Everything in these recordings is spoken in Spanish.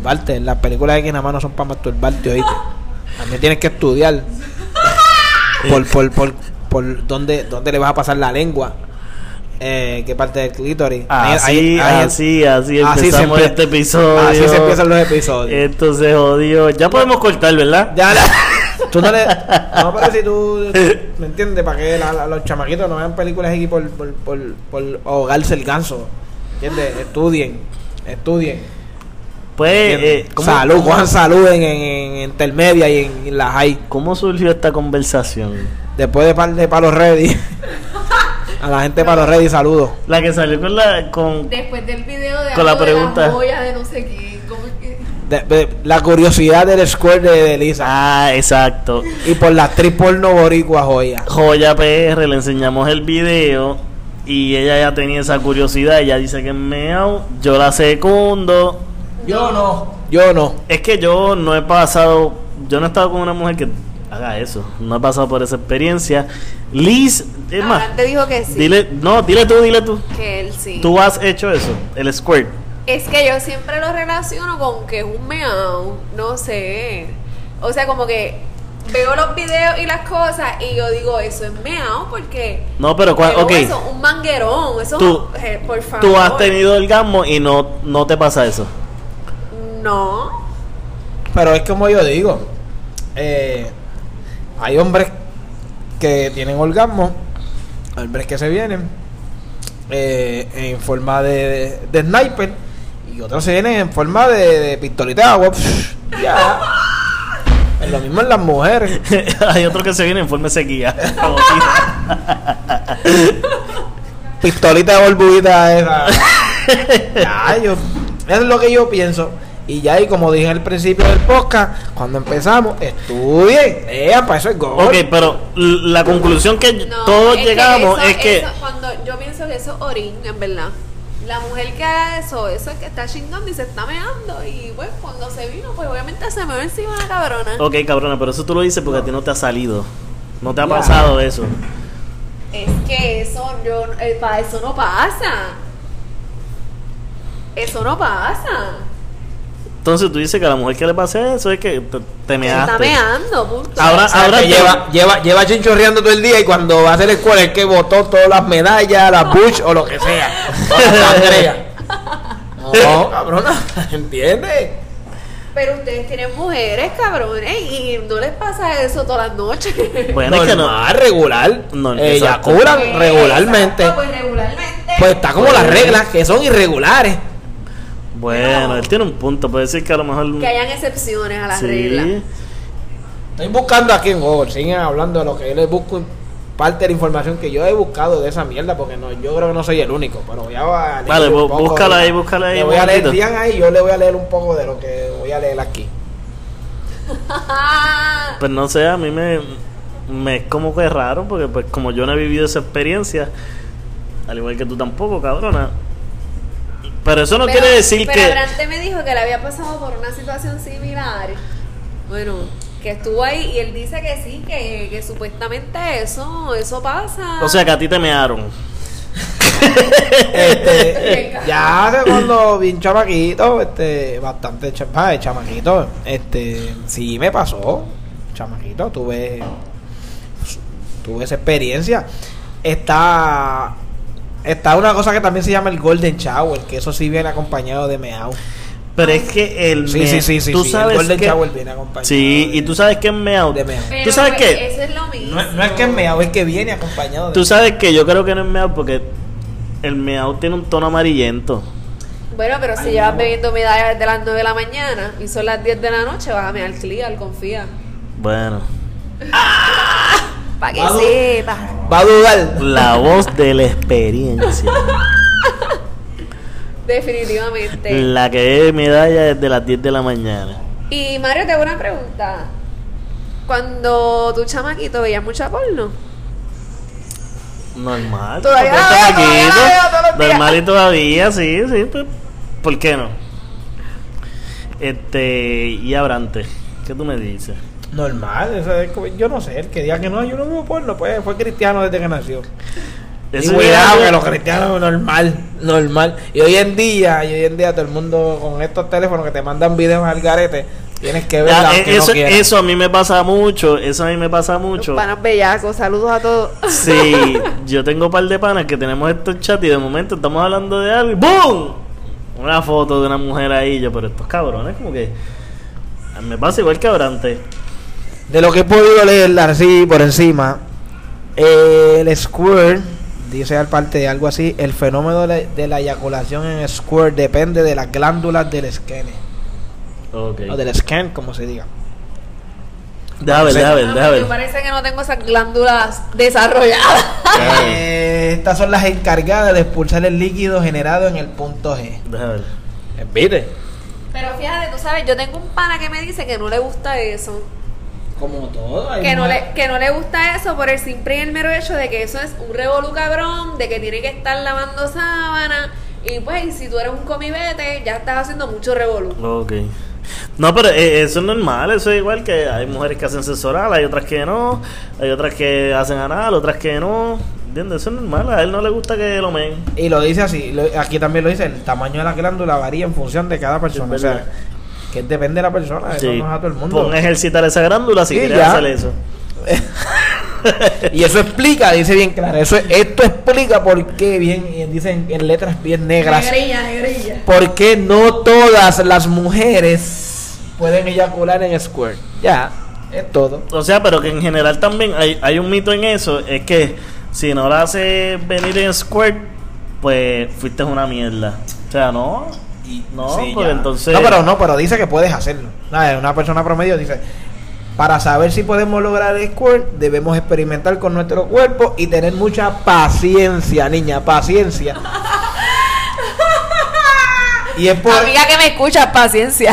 Masturbarte. Las películas de que nada más no son para masturbarte, oíste. También tienes que estudiar. Por, por, por, por dónde, dónde le vas a pasar la lengua. Eh, qué parte del clítoris. Ahí- Así, ahí- ahí- así, así empezamos este episodio. Así se empiezan los episodios. Esto se jodió. Ya podemos cortar, ¿verdad? Ya, la- tú no le. No, pero si tú. ¿Me entiendes? Para que la- la- los chamaquitos no vean películas aquí por, por, por, por ahogarse el ganso. ¿Entiendes? Estudien. Estudien. Pues, ¿entiendes? eh, ¿cómo, salud, cómo- cojan salud en, en, en intermedia y en, en la high. ¿Cómo surgió esta conversación? Después de par de palos ready. A la gente de palos ready, saludos. La que salió con la. con Después del video de Con la de pregunta. joya de no sé quién. ¿cómo que? De- de- la curiosidad del square de, de Lisa. Ah, exacto. Y por la actriz porno boricua joya. Joya PR, le enseñamos el video y ella ya tenía esa curiosidad. Ella dice que es meao. Yo la secundo. Yo no. Yo no. Es que yo no he pasado. Yo no he estado con una mujer que haga eso. No he pasado por esa experiencia. Liz, es más, te dijo que sí. dile, no, dile tú, dile tú. Que él sí. Tú has hecho eso, el squirt. Es que yo siempre lo relaciono con que es un meao. No sé. O sea, como que veo los videos y las cosas y yo digo, eso es meao porque. No, pero Pero ok. Eso, un manguerón. Eso, Tú- eh, por favor. Tú has tenido orgasmo y no, no te pasa eso. No. Pero es como yo digo. eh, hay hombres que tienen orgasmo. Hombres que se vienen. eh, en forma de, de, de sniper. Y otros se vienen en forma de, de pistolita de agua. Ya. Es lo mismo en las mujeres. Hay otro que se viene en forma de sequía. pistolita de burbujita esa. ya, yo, eso es lo que yo pienso. Y ya, y como dije al principio del podcast, cuando empezamos, estudien. Eh, para eso es gol. ok, pero la conclusión que No, todos es que llegamos eso- es que. eso- cuando yo pienso que eso es orín, en verdad. La mujer que haga eso, eso es que está chingando y se está meando. Y pues cuando se vino, pues obviamente se me ve encima la cabrona. Ok, cabrona, pero eso tú lo dices porque a ti no te ha salido. No te ha Ya. pasado eso. Es que eso, yo, eh, pa- eso no pasa. Eso no pasa. Entonces tú dices que a la mujer que le pase eso es que te, te measte. está meando, punto. Ahora- O sea, ahora te- lleva, lleva, lleva chinchorreando todo el día y cuando va a hacer el escuela es que botó todas las medallas, las bush o lo que sea. No, cabrona, ¿entiendes? Pero ustedes tienen mujeres, cabrones, y no les pasa eso todas las noches. Bueno, es que no. Regular. No, Ella exacto. cura Pues, regularmente. exacto, Pues regularmente. Pues está como las reglas, que son irregulares. Bueno, él tiene un punto. Puede decir que a lo mejor. Que hayan excepciones a las Sí. reglas. Estoy buscando aquí en Google, siguen hablando de lo que yo les busco parte de la información que yo he buscado de esa mierda, porque no, yo creo que no soy el único, pero ya va a leer Vale, un poco búscala de- ahí, búscala ahí Le voy a leer, digan ahí, yo le voy a leer un poco de lo que voy a leer aquí. Pues no sé, a mí me, me es como que raro, porque pues como yo no he vivido esa experiencia, al igual que tú tampoco, cabrona. Pero eso no Pero- quiere decir pero que... Abrante me dijo que le había pasado por una situación similar. Bueno, que estuvo ahí y él dice que sí, que, que supuestamente eso, eso pasa. O sea, que a ti te mearon. Este, ya cuando bien chamaquito, este, bastante cha- ah, de chamaquito, este, sí me pasó, chamaquito, tuve, tuve esa experiencia. Está, está una cosa que también se llama el golden shower, que eso sí viene acompañado de meao. Pero es que el Sí, me- sí, sí, sí, tú sí, sabes el golden que- shower viene acompañado. Sí, de- y tú sabes que es meao. de meao. Pero, ¿Tú sabes pues, qué? Eso es lo mismo. No, es- no es que es meao, es que viene acompañado de Tú sabes que yo creo que no es meao porque el meao tiene un tono amarillento. Bueno, pero si llevas bebiendo medallas desde las 9 de la mañana y son las 10 de la noche, vas a mear clear, confía. Bueno, Para que sepas. Va a dudar. la voz de la experiencia. Definitivamente. La que es medalla desde las 10 de la mañana. Y Mario, te hago una pregunta. Cuando tu chamaquito veía mucha porno. Normal. Todavía porque la veo, todavía la chamaquito, veo todos los días. Normal y todavía, sí, sí. pues, ¿Por qué no? Este, y Abrante, ¿qué tú me dices? Normal, eso es como- yo no sé, el que diga que no, yo no veo porno, pues fue cristiano desde que nació. Y cuidado que los cristianos normal, normal. Y hoy en día, y hoy en día todo el mundo con estos teléfonos que te mandan videos al garete, tienes que ver Ya, eh, eso, no eso a mí me pasa mucho, eso a mí me pasa mucho. Panas bellacos, saludos a todos. Sí, yo tengo un par de panas que tenemos estos chats y de momento estamos hablando de algo y ¡BOOM! Una foto de una mujer ahí, yo, pero estos cabrones como que me pasa igual que Abrante. De lo que he podido leer así por encima, eh, el squirt, dice al parte de algo así, el fenómeno de la, eyaculación en squirt depende de las glándulas del esquene. Ok. O del scan, como se diga. Ah, deja pues, ver. parece que no tengo esas glándulas desarrolladas. Eh, estas son las encargadas de expulsar el líquido generado en el punto G. ¿Viste? Pero fíjate, tú sabes, yo tengo un pana que me dice que no le gusta eso. Como todo. hay Que no, le, que no le gusta eso por el simple y el mero hecho de que eso es un revolú cabrón, de que tiene que estar lavando sábana. Y pues, y si tú eres un comibete, ya estás haciendo mucho revolú. Ok. No, pero eh, eso es normal, eso es igual que hay mujeres que hacen sexo oral, hay otras que no, hay otras que hacen anal, otras que no. ¿Entiendes? Eso es normal, a él no le gusta que lo men. Y lo dice así, lo- aquí también lo dice, el tamaño de la glándula varía en función de cada persona. O sea. Que depende de la persona, eso Sí. no es a todo el mundo. Pon a ejercitar esa glándula si Sí, quieres ya. hacer eso. Y eso explica, dice bien claro, eso, esto explica por qué, bien, y dicen en letras bien negras, Negrilla, negrilla. por qué no todas las mujeres pueden eyacular en squirt. Ya, es todo. O sea, pero que en general también hay, hay un mito en eso, es que si no la haces venir en squirt, pues fuiste una mierda. O sea, no. No, Sí, ya. entonces... No, pero no, pero dice que puedes hacerlo. Una persona promedio dice, para saber si podemos lograr el squirt, debemos experimentar con nuestro cuerpo y tener mucha paciencia, niña, paciencia. y es por... Amiga que me escuchas, paciencia.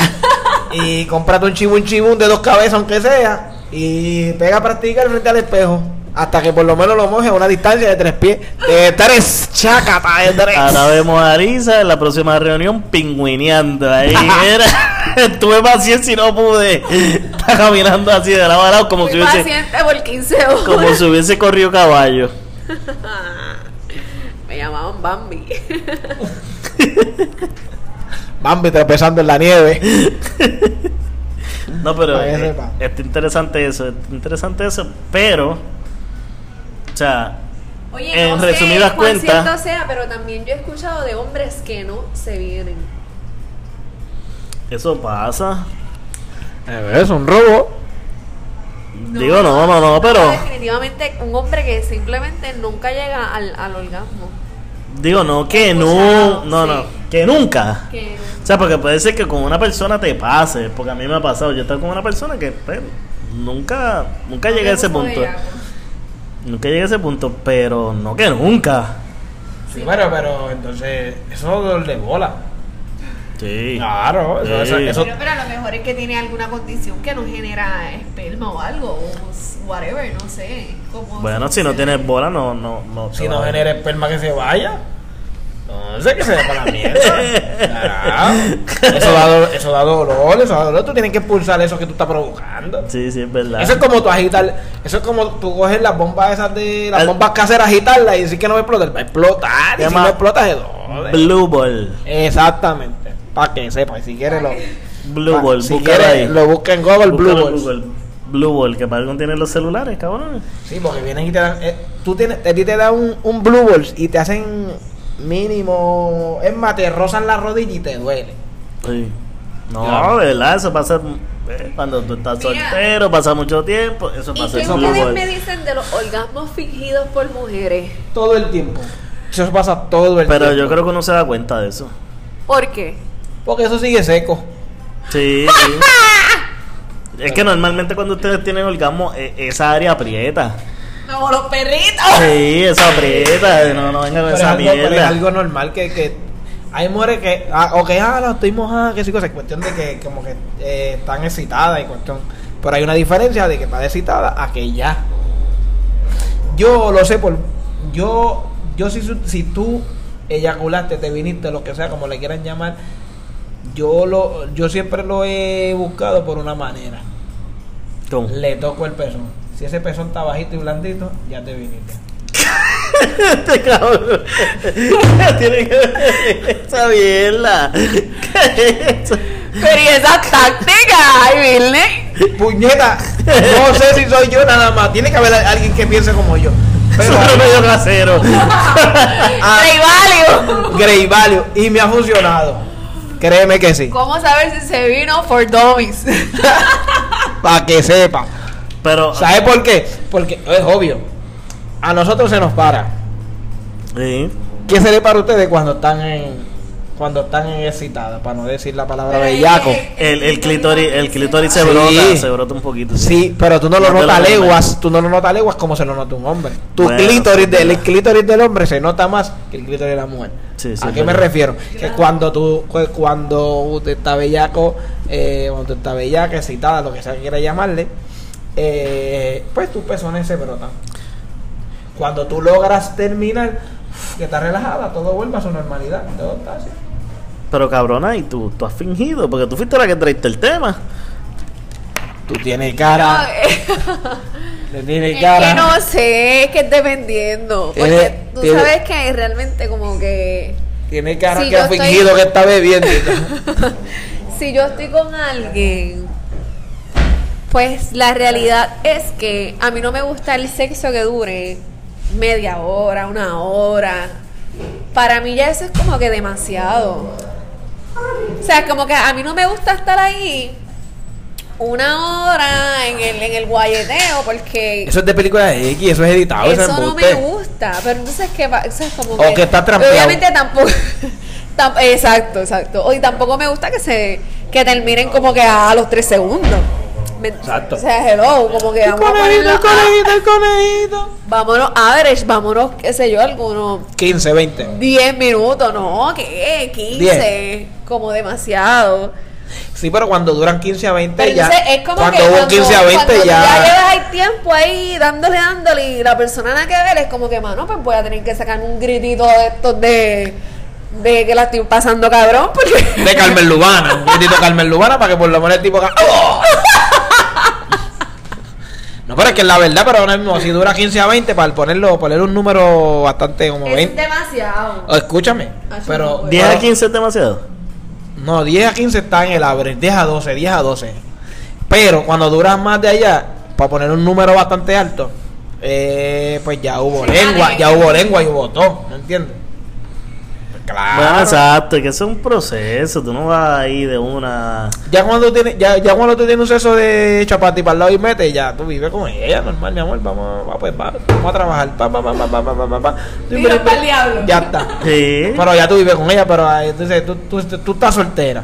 Y cómprate un chibun chibun de dos cabezas, aunque sea, y pega a practicar frente al espejo. Hasta que por lo menos lo mojes a una distancia de tres pies. De tres chacata, de tres. Ahora vemos a Arisa en la próxima reunión pingüineando ahí. Mira, tuve paciencia y no pude. Está caminando así de lado a lado como Muy si hubiese, paciente por 15 horas. como si hubiese corrido caballo. Me llamaban Bambi. Bambi tropezando en la nieve. No, pero eh, está interesante eso, está interesante eso, pero, o sea, Oye, En no resumidas sé cuentas- sea, pero también yo he escuchado de hombres que no se vienen. eso pasa. Es un robo. Digo, no, no, no, pero, Definitivamente un hombre que simplemente nunca llega al, al orgasmo. digo, no, que He no, no, sí. no, que nunca. Que O sea, porque puede ser que con una persona te pase, porque a mí me ha pasado, yo estoy con una persona que pues, nunca, nunca llegué a ese punto. Nunca llegué a ese punto, pero no que nunca. Sí, bueno, pero entonces, eso es de bola. Sí. Claro, eso, Sí. eso- Pero, pero a lo mejor es que tiene alguna condición que no genera esperma o algo, o whatever, no sé. cómo Bueno, si no tienes bola, no, no, no. si no genera esperma que se vaya. No sé que se para la mierda. Claro. Eso da, eso da dolor, eso da dolor. Tú tienes que expulsar eso que tú estás provocando. Sí, sí, es verdad. Eso es como tú agitar, eso es como tú coges las bombas esas de las El- bombas caseras, agitarlas y decir que no va a explotar, va a explotar. Y si no explota, se jode. Blue Ball. Exactamente. Para que sepa, y si quieres lo. Blue Ball, si quieres, ahí. lo busca en Google Blue. Google. Blue Ball, que para algo tienen los celulares, cabrón. Sí, porque vienen y te dan. eh, tú tienes, a ti te dan un, un Blue Balls y te hacen mínimo. Es más, te rozan la rodilla y te duele. Sí. No, Claro. verdad, eso pasa eh, cuando tú estás Mira. soltero, pasa mucho tiempo, eso ¿Y pasa qué ustedes Ball. me dicen de los orgasmos fingidos por mujeres? Todo el tiempo. Eso pasa todo el Pero tiempo. yo creo que uno se da cuenta de eso. ¿Por qué? Porque eso sigue seco. Sí, sí. es que normalmente cuando ustedes tienen orgasmo, eh, esa área aprieta. Como los perritos. Sí, eso aprieta. No, no venga con Pero es, esa algo, pero es algo normal que, que Hay mujeres que, ah, o que, ah, no, estoy mojada, que sí, cosa, es cuestión de que como que eh, están excitadas y cuestión. Pero hay una diferencia de que está excitada a que ya. Yo lo sé por, yo, yo si, su- si tú eyaculaste, te viniste, lo que sea, como le quieran llamar, yo lo, yo siempre lo he buscado por una manera. Le toco el pezón. Si ese pezón está bajito y blandito, ya te viniste. Este cabrón. Tiene que ver esa mierda. ¿Qué es eso? Pero y esa táctica, ay, Virne. Puñeta, no sé si soy yo nada más. Tiene que haber alguien que piense como yo. Pero, medio casero. ah, Rey Value. Grey Value. Y me ha funcionado. Créeme que sí. ¿Cómo saber si se vino for dummies? Para que sepa. Pero. ¿Sabe por qué? Porque es obvio. A nosotros se nos para. Sí. ¿Qué se le para a ustedes cuando están en cuando están en excitadas? Para no decir la palabra bellaco. El, el clítoris, el clítoris se Sí. brota, se brota un poquito. Sí, pero tú no lo No notas leguas, tú no lo notas leguas como se lo nota un hombre. Tu Bueno, clítoris, del, el clítoris del hombre se nota más que el clítoris de la mujer. Sí, ¿A qué me refiero? Que cuando tú, cu- cuando usted está bellaco, eh, cuando tú estás bellaca, excitada, lo que sea que quiera llamarle, eh, pues tus pezones se brotan. Cuando tú logras terminar, que estás relajada, todo vuelve a su normalidad. Todo está así. Pero cabrona, y tú, tú has fingido, porque tú fuiste la que traiste el tema. Tú tienes No, cara, eh, tú tienes es cara. que no sé, es que es dependiendo. Porque tú tiene- sabes que realmente como que Tiene cara Si que ha estoy- fingido que está bebiendo. si yo estoy con alguien, pues la realidad es que a mí no me gusta el sexo que dure media hora, una hora. Para mí ya eso es como que demasiado. O sea, como que a mí no me gusta estar ahí una hora en el, en el guayeteo porque Eso es de película de X, eso es editado, eso, eso es no embuste. me gusta. Pero entonces, ¿qué va? Eso es como O que está trampeado. Obviamente tampoco. tam- exacto, exacto. Y tampoco me gusta que se que terminen como que a, los tres segundos. Me- Exacto. O sea, hello, como que El vamos a conejito, ponerlo el a- conejito, el conejito. vámonos average, vámonos, qué sé yo, algunos 15, 20. 10 minutos, no, ¿qué? 15, como demasiado. Sí, pero cuando duran 15 a 20 Pero ya. entonces es como cuando que hubo cuando, 15 a 20 cuando tú ya. ya llevas ahí tiempo ahí dándole, dándole y la persona nada que ver es como que, mano, pues voy a tener que sacar un gritito de estos de, de que la estoy pasando cabrón porque... De Carmen Lubana. Un gritito de Carmen Lubana para que por lo menos el tipo. ¡Oh! Pero es que es la verdad, pero ahora mismo, si dura 15 a 20, para ponerlo, poner un número bastante como es 20. demasiado. Oh, escúchame, Ah, pero. no, 10 a pero- 15 es demasiado. No, 10 a 15 está en el average, 10 a 12, 10 a 12. Pero cuando duras más de allá, para poner un número bastante alto, eh, pues ya hubo Sí, lengua, ya hubo lengua y hubo todo, ¿no entiendes? Claro. Bueno, exacto, que eso es un proceso, tú no vas ahí de una... Ya cuando tienes, ya, ya cuando tú tienes un seso de chapati para el lado y mete, ya tú vives con ella, normal, mi amor, vamos, va, pues, va, vamos a trabajar, pa, pa, pa, pa, pa, pa, pa, pa, pa. Tira pa'l diablo. Ya está. Sí. Pero ya tú vives con ella, pero ah, entonces tú, tú, tú estás soltera.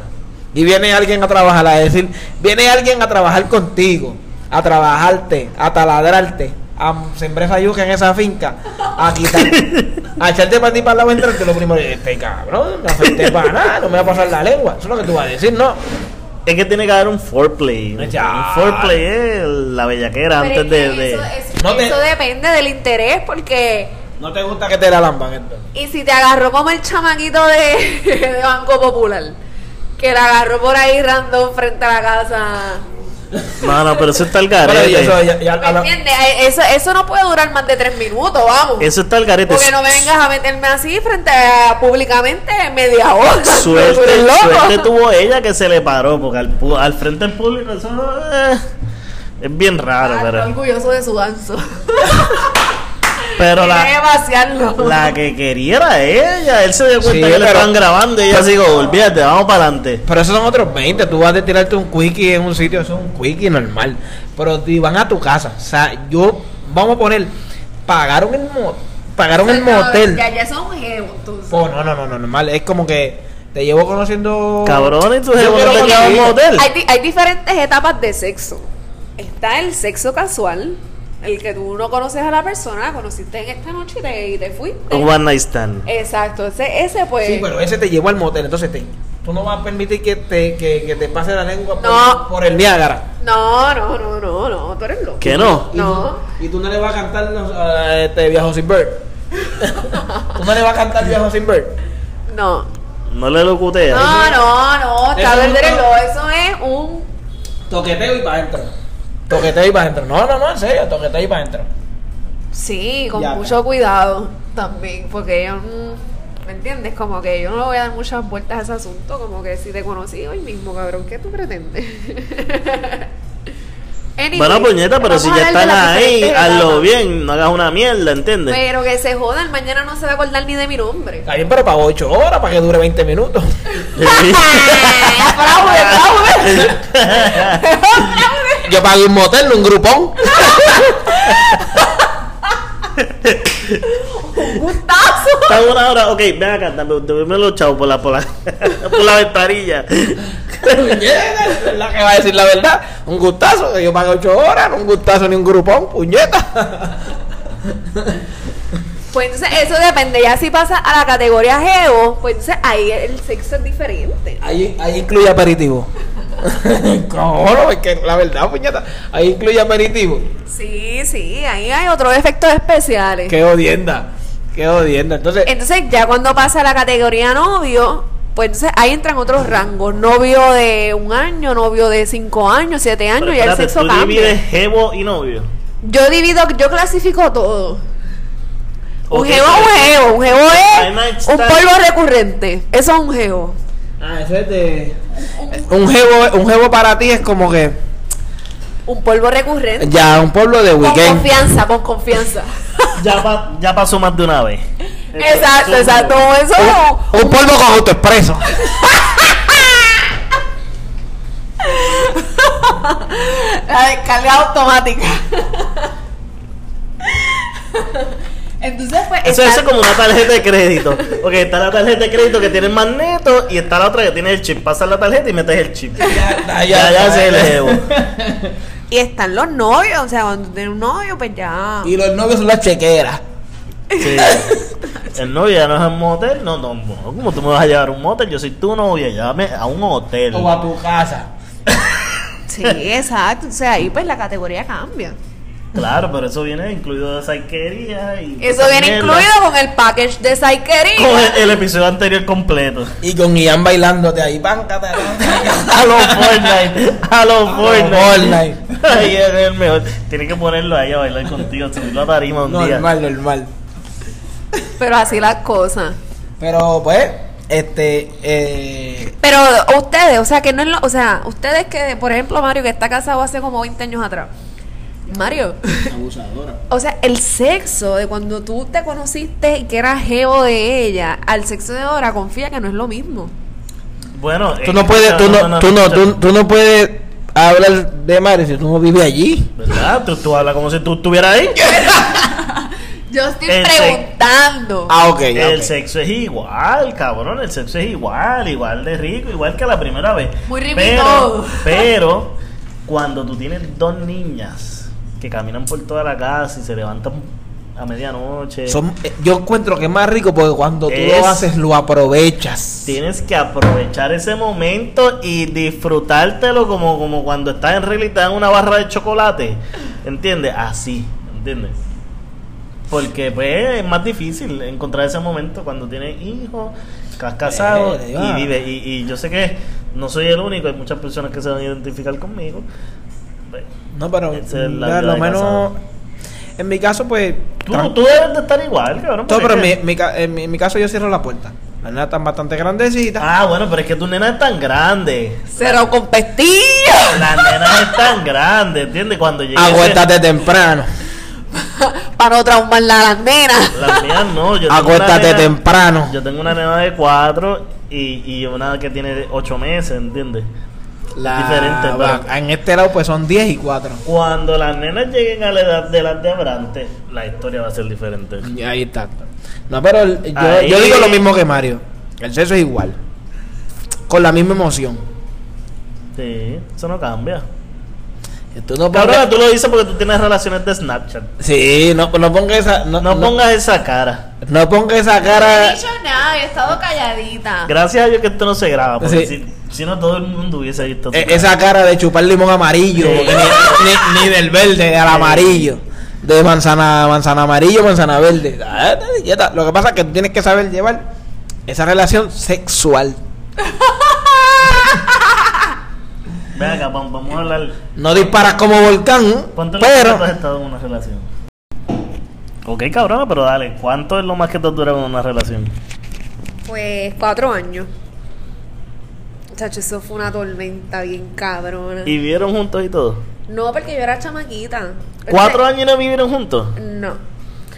Y viene alguien a trabajar, a decir, viene alguien a trabajar contigo, a trabajarte, a taladrarte, a sembrar esa yuca en esa finca, a quitar, a echarte para ti para el lado entrante, lo primero es, este cabrón, no afecte para nada, no me va a pasar la lengua. Eso es lo que tú vas a decir, ¿no? Es que tiene que haber un foreplay. Ya. Un foreplay es la bellaquera Pero antes de... es que de- eso, eso- No te- eso depende del interés porque... No te gusta que te la lampan esto. Y si te agarró como el chamaquito de, de Banco Popular, que la agarró por ahí random frente a la casa. No, no, pero eso está el Pero garete. Eh, Eso, eso no puede durar más de tres minutos, vamos. Eso está el garete. Porque no me vengas a meterme así frente a públicamente media hora. Suerte, suerte tuvo ella que se le paró, porque al, al frente del público eso eh, es bien raro, Ah, pero, estoy orgulloso de su ganso. pero la, la que quería era ella. Él se dio cuenta Sí, que le pero- estaban grabando y ella como, olvídate, vamos para adelante. Pero esos son otros 20. Tú vas a tirarte un quickie en un sitio, eso es un quickie normal. Pero si van a tu casa, o sea, yo, vamos a poner, pagaron el, mo- pagaron el No, motel. Ya, ya son jevos, tú sabes. Oh, no, no, no, no, normal. Es como que te llevo conociendo. No quiero te un motel. Hay, di- hay diferentes etapas de sexo. Está el sexo casual, el que tú no conoces a la persona, la conociste en esta noche y te, y te fuiste. Un one night stand. Exacto, ese, ese pues. Sí, pero ese te llevó al motel, entonces te, tú no vas a permitir que te, que, que te pase la lengua por, No. por el Niágara. No, no, no, no, no, tú eres loco. ¿Qué no? Y No. tú- Y tú no le vas a cantar a este viejo sin bird. tú no le vas a cantar viejo sin bird. No. No le locutea. No, no, no, está Eso no Eso es un. Toqueteo y para adentro. Toqueteo y para adentro. No, no, no, en serio, toqueteo y para adentro. Sí, con Ya, mucho cuidado también, porque yo. mm, ¿Me entiendes? Como que yo no le voy a dar muchas vueltas a ese asunto. Como que si te conocí hoy mismo, cabrón, ¿qué tú pretendes? Anyway, Bueno, puñeta, pero si ya están ahí, hazlo bien, no hagas una mierda, ¿entiendes? Pero que se jodan, mañana no se va a acordar ni de mi nombre. Está bien, pero para 8 horas, para que dure 20 minutos. ¡Fraude, fraude! Yo pagué un motel, no un grupón. ¡Gustazo! Está una hora, ok, ven acá, dame, dame los chavos por la, por la, por la ventanilla. Puñeta, es la que va a decir la verdad. Un gustazo, que yo pagué 8 horas, no un gustazo ni un grupón, puñeta. Pues entonces eso depende. Ya si pasa a la categoría geo, pues entonces ahí el sexo es diferente. Ahí, ahí incluye aperitivo. ¿Cómo no? Es que la verdad, puñeta, ahí incluye aperitivo. Sí, sí, ahí hay otros efectos especiales. Qué odienda, qué odienda. Entonces, Entonces ya cuando pasa a la categoría novio, pues entonces ahí entran otros rangos. Novio de un año, novio de cinco años, siete años, Pero y el sexo tú cambia. divides jevo y novio. Yo divido, yo clasifico todo. Un geo es un geo, un night es un polvo recurrente. Eso es un geo. Ah, eso es de. Un jevo, un jevo para ti es como que. Un polvo recurrente. Ya, un pueblo de Con weekend. confianza, con confianza. Ya, pa- ya pasó más de una vez. exacto, Eso- exacto. Eso Un, un polvo con autoexpreso. La descarga automática. Entonces, pues. Eso, está- eso es como una tarjeta de crédito. Porque está la tarjeta de crédito que tiene el magneto y está la otra que tiene el chip. Pasas la tarjeta y metes el chip. Ya, Ya, ya se le jevo. Y están los novios. O sea, cuando tienes un novio, pues ya. Y los novios son las chequeras. Sí. El novio ya no es un motel. No, no, no. ¿Cómo tú me vas a llevar a un motel? Yo soy tu novia. Llévame a un hotel. O a tu casa. Sí, exacto. O sea, ahí pues la categoría cambia. Claro, pero eso viene incluido de saiquería y. Eso viene mierda. incluido con el package de Con Saiquería. el, el episodio anterior completo. Y con Ian bailándote ahí, páncate. A los Fortnite. A los Fortnite. Fortnite. Ahí es el mejor. Tienes que ponerlo ahí a bailar contigo. Subirlo a tarima un día. Normal, normal. Pero así las cosas. Pero pues, este, eh, Pero ustedes, o sea, que no es lo, o sea, ustedes que, por ejemplo, Mario, que está casado hace como 20 años atrás. Mario, abusadora. o sea, el sexo de cuando tú te conociste y que eras geo de ella, al sexo de ahora, confía que no es lo mismo. Bueno, Tú no puedes, tú no, tú no, tú, no puedes hablar de Mario si tú no vives allí. ¿Verdad? Tú, tú hablas como si tú estuvieras ahí. Yo estoy El preguntando. Ah, ok. El sexo es igual, cabrón. El sexo es igual, igual de rico, igual que la primera vez. Muy rico y pero, todo. pero, cuando tú tienes dos niñas que caminan por toda la casa y se levantan a medianoche, Son, eh, yo encuentro que es más rico porque cuando tú Es- lo haces, lo aprovechas. tienes que aprovechar ese momento y disfrutártelo como, como cuando estás en realidad en una barra de chocolate. ¿Entiendes? Así, ¿entiendes? Porque pues es más difícil encontrar ese momento cuando tienes hijos, estás casado Eh, y va. vives. Y, y yo sé que no soy el único, hay muchas personas que se van a identificar conmigo. Pues, No, pero es la lo menos, en mi caso, pues... Tú, tú debes de estar igual, cabrón. No, pero en mi, que- mi ca- en, mi, en mi caso yo cierro la puerta. Las nenas están bastante grandecitas. Ah, bueno, pero es que tu nena es tan grande. Cero con pestillo. Las nenas es tan grande, ¿entiendes? Cuando llegue ese- Acuéstate temprano. Para no traumarla a las nenas. Las mías no. Yo tengo Acuéstate una nena- temprano. Yo tengo una nena de cuatro y, y una que tiene ocho meses, ¿entiendes? La- Diferente, va- pero- En este lado pues son 10 y 4. Cuando las nenas lleguen a la edad de las de Abrante, la historia va a ser diferente. Y ahí está. No, pero el- yo, Ahí- yo digo lo mismo que Mario. El sexo es igual. Con la misma emoción. Sí, eso no cambia. Tú no Cabrón, tú lo dices porque tú tienes relaciones de Snapchat. sí, no, no pongas esa, no, No no- pongas esa cara. no pongas esa No he cara. dicho nada, he estado calladita. Gracias a Dios que esto no se graba, porque Sí. si, si no todo el mundo hubiese visto E- esa cara de chupar limón amarillo, Sí. ni, ni- ni del verde al amarillo, de manzana, manzana amarillo, manzana verde. Ah. Lo que pasa es que tú tienes que saber llevar esa relación sexual. Ven acá, vamos, a hablar. No disparas como volcán, ¿Cuánto pero has estado en una relación? Ok, cabrona, pero dale, ¿cuánto es lo más que tú has durado en una relación? Pues cuatro años. Chacho, eso fue una tormenta bien cabrona. ¿Y vivieron juntos y todo? No, porque yo era chamaquita. ¿Cuatro años y no vivieron juntos? No.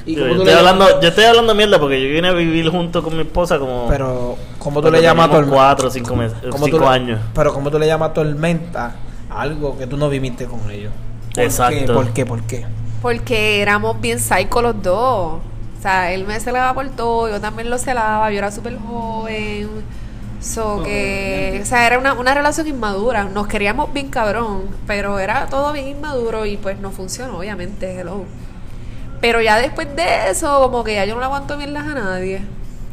¿Y Yo, estoy le hablando, yo estoy hablando mierda porque yo vine a vivir junto con mi esposa como. Pero ¿cómo tú le llamas tormenta? Cuatro o cinco meses. ¿Cómo cinco tú le- años. Pero ¿cómo tú le llamas tormenta a algo que tú no viviste con ellos? ¿Por Exacto. Qué? ¿Por qué? ¿Por qué? Porque éramos bien psycho los dos. O sea, él me celaba por todo, yo también lo celaba, yo era súper joven. So que, o sea, era una, una relación inmadura. Nos queríamos bien cabrón, pero era todo bien inmaduro y pues no funcionó, obviamente, hello. Pero ya después de eso, como que ya yo no le aguanto mierdas a nadie.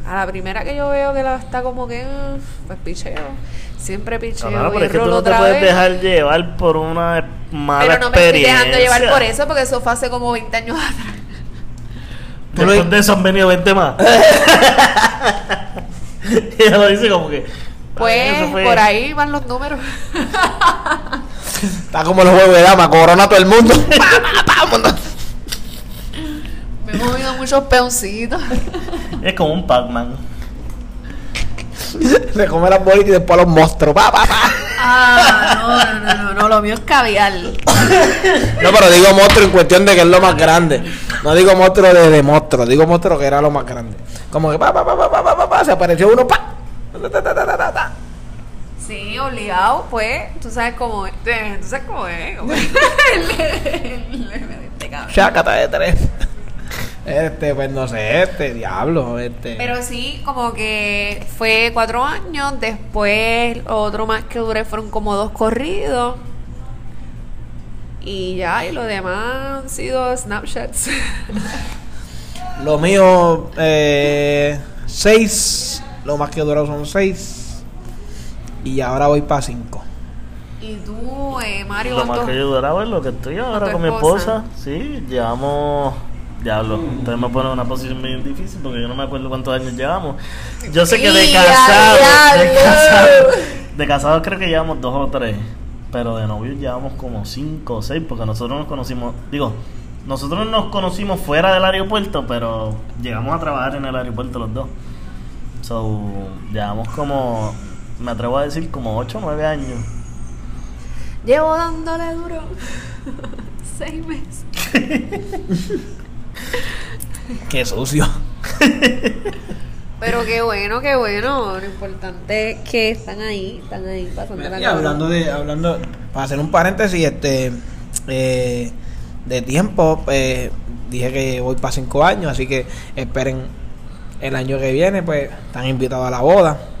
A la primera que yo veo que la está como que, pues picheo. Siempre picheo. Y pero es que tú rolo no te otra puedes vez. dejar llevar por una mala Pero no me estoy experiencia. dejando llevar por eso, porque eso fue hace como 20 años atrás. Después de eso han venido 20 más. ella lo dice como que. "Ay, Pues por ahí van los números. Está como los juegos de dama, corona a todo el mundo. Me he movido muchos peoncitos. Es como un Pac-Man. Se come las bolitas y después los monstruos. Pa, pa, pa. Ah, no, no, no, no, lo mío es caviar. No, pero digo monstruo en cuestión de que es lo más grande. No digo monstruo de, de monstruo, digo monstruo que era lo más grande. Como que pa, pa, pa, pa, pa, pa, pa, se apareció uno, pa. Ta, ta, ta, Sí, obligado, pues. Tú sabes cómo es. Tú sabes cómo es. Cómo es? Chácata de tres. Este, pues no sé, este, diablo, este. Pero sí, como que fue cuatro años. Después, otro más que duré fueron como dos corridos. Y ya, y lo demás han sido Snapchats. Lo mío, eh, seis. Lo más que he durado son seis. Y ahora voy para cinco. y tú, eh, Mario, Lo más ¿cuánto- que yo duraba es lo que estoy ahora tu con mi esposa? esposa. Sí, llevamos. Diablo, ustedes me ponen en una posición muy difícil porque yo no me acuerdo cuántos años llevamos. Yo sé que de casado, de casado creo que llevamos dos o tres, pero de novios llevamos como cinco o seis porque nosotros nos conocimos, digo, nosotros nos conocimos fuera del aeropuerto, pero llegamos a trabajar en el aeropuerto los dos. So, llevamos como, me atrevo a decir, como ocho o nueve años. Llevo dándole duro seis meses. Qué sucio. Pero qué bueno, qué bueno. Lo importante es que están ahí, están ahí pasando la Y hablando de, hablando, para hacer un paréntesis, este, eh, de tiempo, eh, dije que voy para cinco años, así que esperen el año que viene, pues están invitados a la boda.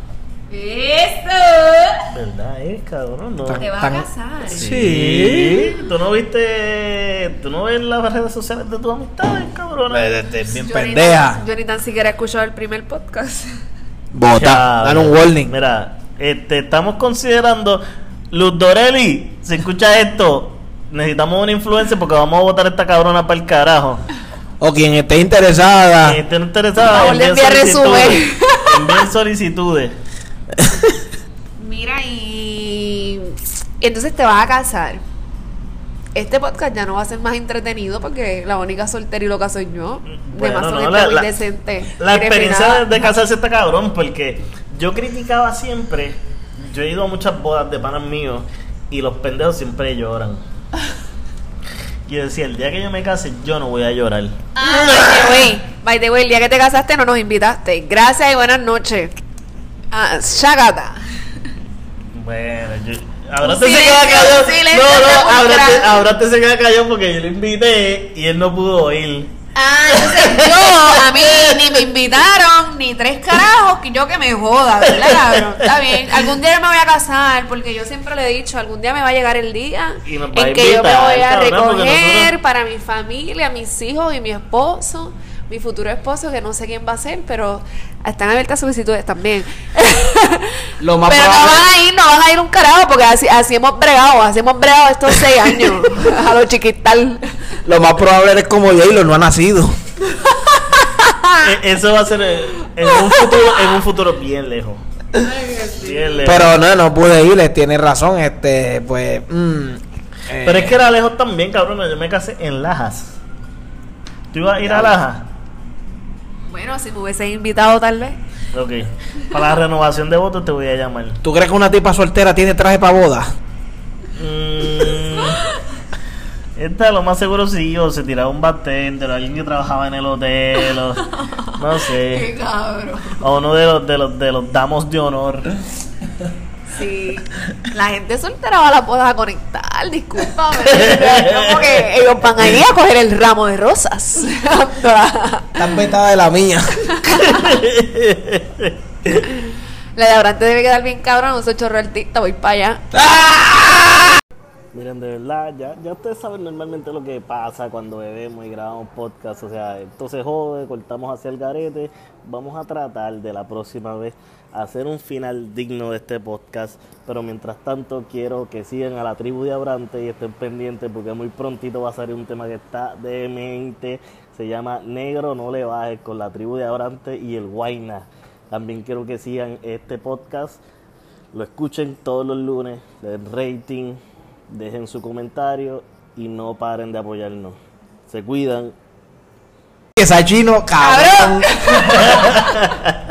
¡Eso! ¿Verdad, eh, cabrón? No. Te vas a casar. Sí. ¿Tú no viste, tú no ves las redes sociales de tus amistades, cabrón? Este, bien Yo ni pendeja. tan- Yo ni tan siquiera he escuchado el primer podcast. Bota, dan un warning. Mira, este, estamos considerando, Luz Dorelli, si escucha esto, necesitamos una influencia porque vamos a votar esta cabrona para el carajo. O quien esté interesada. Quien esté interesada, envíen solicitudes. Envíen solicitudes. Mira, y... entonces te vas a casar. Este podcast ya no va a ser más entretenido porque la única soltera y loca soy yo. Bueno, Demasiado no, la- muy la- decente. La experiencia de casarse está cabrón porque yo criticaba siempre, yo he ido a muchas bodas de panas míos y los pendejos siempre lloran. Y yo decía, el día que yo me case, yo no voy a llorar. Ah, by the way, by the way, el día que te casaste no nos invitaste. Gracias y buenas noches. Ah, Shagata. Bueno, yo... Ahora te se queda callado. No, no, ahora te, ahora te se queda callado porque yo lo invité y él no pudo ir. Ah, entonces yo, a mí ni me invitaron, ni tres carajos, que yo que me joda, ¿verdad, cabrón? Está bien. Algún día me voy a casar, porque yo siempre le he dicho, algún día me va a llegar el día en que yo me voy a recoger nosotros- para mi familia, mis hijos y mi esposo, mi futuro esposo, que no sé quién va a ser, pero están abiertas solicitudes también. Lo más Pero no probable- van a ir, no van a ir un carajo, porque así, así hemos bregado, así hemos bregado estos seis años, a los chiquital. Lo más probable es como J-Lo no ha nacido. E- Eso va a ser eh, en un futuro, en un futuro bien lejos. Bien lejos. Pero no, no pude ir, eh, tiene razón, este, pues... mm, eh, Pero es que era lejos también, cabrón. Yo me casé en Lajas. ¿Tú ibas a ir a Lajas? Bueno, si me hubiesen invitado tal vez. Ok. Para la renovación de votos te voy a llamar. ¿Tú crees que una tipa soltera tiene traje para boda? Mm, esta lo más seguro sí, o se tiraba un bartender, o alguien que trabajaba en el hotel, o no sé. cabrón. O uno de los de los de los damos de honor. Sí. La gente soltera va a la boda a conectar, discúlpame. Como que ellos van ahí a coger el ramo de rosas. Estás vetada de la mía. La de Abrante debe quedar bien cabrón, no soy chorro artista, voy para allá. Miren, de verdad, ya, ya ustedes saben normalmente lo que pasa cuando bebemos y grabamos podcast. O sea, esto se jode, cortamos hacia el garete. Vamos a tratar de la próxima vez hacer un final digno de este podcast. Pero mientras tanto, quiero que sigan a la tribu de Abrante y estén pendientes porque muy prontito va a salir un tema que está demente. Se llama Negro No Le Bajes con la tribu de Abrante y el Guayna. También quiero que sigan este podcast lo escuchen todos los lunes, le den rating, dejen su comentario y no paren de apoyarnos. Se cuidan. Que chino, cabrón.